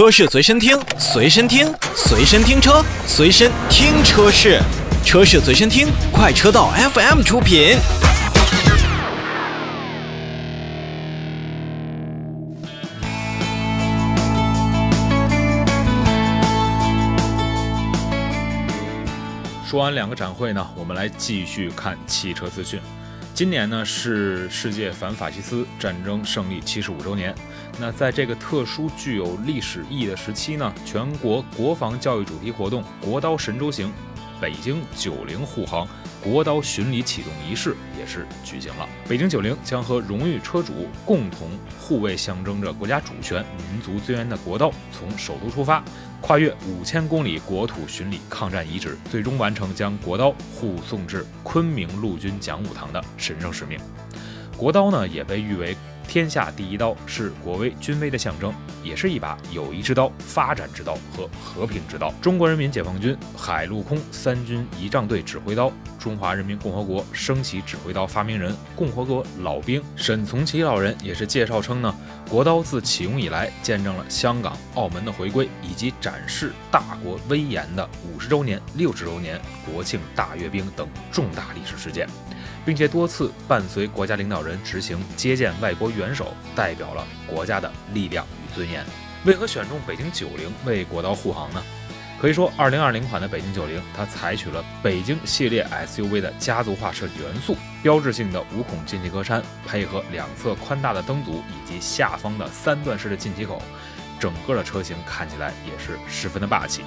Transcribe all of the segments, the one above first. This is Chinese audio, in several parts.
车市随身听，随身听，随身听车，随身听车市，车市随身听，快车道 FM 出品。说完两个展会呢，我们来继续看汽车资讯。今年呢是世界反法西斯战争胜利七十五周年。那在这个特殊具有历史意义的时期呢，全国国防教育主题活动“国刀神州行”北京九零护航国刀巡礼启动仪式也是举行了。北京九零将和荣誉车主共同护卫象征着国家主权、民族尊严的国刀，从首都出发。跨越五千公里国土巡礼抗战遗址，最终完成将国刀护送至昆明陆军讲武堂的神圣使命。国刀呢，也被誉为天下第一刀，是国威军威的象征，也是一把友谊之刀、发展之刀和和平之刀。中国人民解放军海陆空三军仪仗队指挥刀，中华人民共和国升旗指挥刀发明人、共和国老兵沈从奇老人也是介绍称呢。国刀自启用以来，见证了香港、澳门的回归，以及展示大国威严的五十周年、六十周年、国庆大阅兵等重大历史事件，并且多次伴随国家领导人执行接见外国元首，代表了国家的力量与尊严。为何选中北京九零为国刀护航呢？可以说，二零二零款的北京九零，它采取了北京系列 SUV 的家族化设计元素，标志性的五孔进气格栅，配合两侧宽大的灯组以及下方的三段式的进气口，整个的车型看起来也是十分的霸气。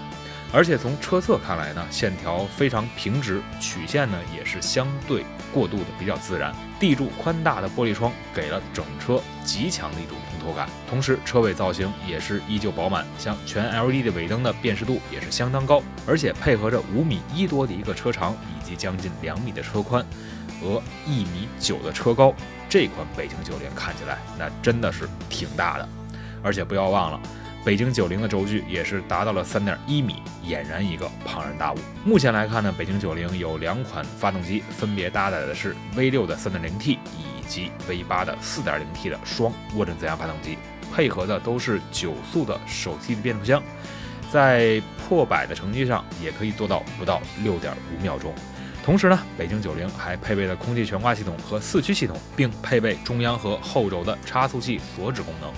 而且从车侧看来呢，线条非常平直，曲线呢也是相对过渡的比较自然。地柱宽大的玻璃窗给了整车极强的一种通透感。同时，车尾造型也是依旧饱满，像全 LED 的尾灯的辨识度也是相当高，而且配合着五米一多的一个车长以及将近两米的车宽和一米九的车高，这款北京九零看起来那真的是挺大的。而且不要忘了。北京九零的轴距也是达到了三点一米，俨然一个庞然大物。目前来看呢，北京九零有两款发动机，分别搭载的是 V 六的三点零 T 以及 V 八的四点零 T 的双涡轮增压发动机，配合的都是九速的手自一体变速箱，在破百的成绩上也可以做到不到六点五秒钟。同时呢，北京九零还配备了空气悬挂系统和四驱系统，并配备中央和后轴的差速器锁止功能。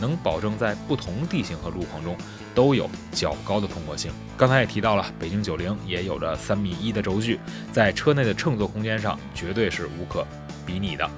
能保证在不同地形和路况中都有较高的通过性。刚才也提到了，北京九零也有着三米一的轴距，在车内的乘坐空间上绝对是无可比拟的。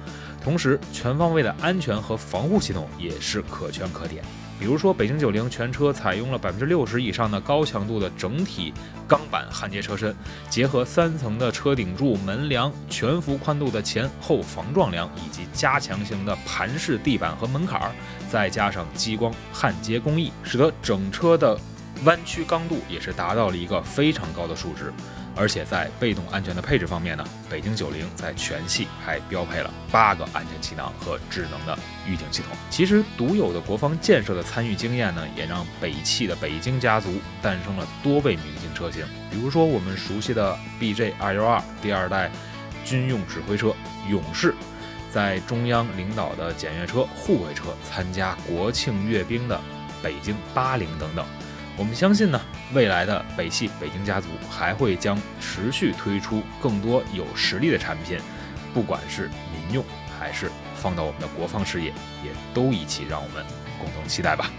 同时，全方位的安全和防护系统也是可圈可点。比如说，北京九零全车采用了百分之六十以上的高强度的整体钢板焊接车身，结合三层的车顶柱、门梁、全幅宽度的前后防撞梁，以及加强型的盘式地板和门槛儿，再加上激光焊接工艺，使得整车的弯曲刚度也是达到了一个非常高的数值。而且在被动安全的配置方面呢，北京九零在全系还标配了八个安全气囊和智能的预警系统。其实独有的国防建设的参与经验呢，也让北汽的北京家族诞生了多位明星车型。比如说我们熟悉的 BJ 二幺二第二代军用指挥车勇士，在中央领导的检阅车、护卫车参加国庆阅兵的北京八零等等。我们相信呢，未来的北汽北京家族还会将持续推出更多有实力的产品，不管是民用还是放到我们的国防事业，也都一起让我们共同期待吧。